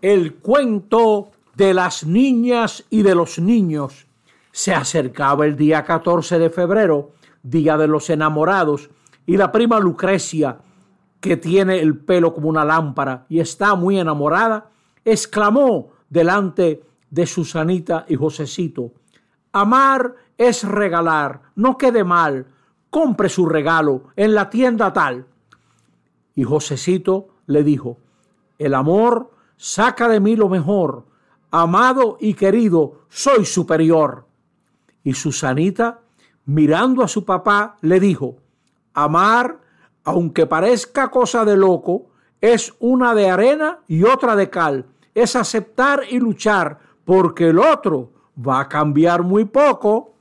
el cuento de las niñas y de los niños. Se acercaba el día 14 de febrero, día de los enamorados, y la prima Lucrecia, que tiene el pelo como una lámpara y está muy enamorada, exclamó delante de Susanita y Josecito, Amar es regalar, no quede mal, compre su regalo en la tienda tal. Y Josecito le dijo, el amor saca de mí lo mejor, amado y querido, soy superior. Y Susanita, mirando a su papá, le dijo, amar, aunque parezca cosa de loco, es una de arena y otra de cal, es aceptar y luchar, porque el otro va a cambiar muy poco.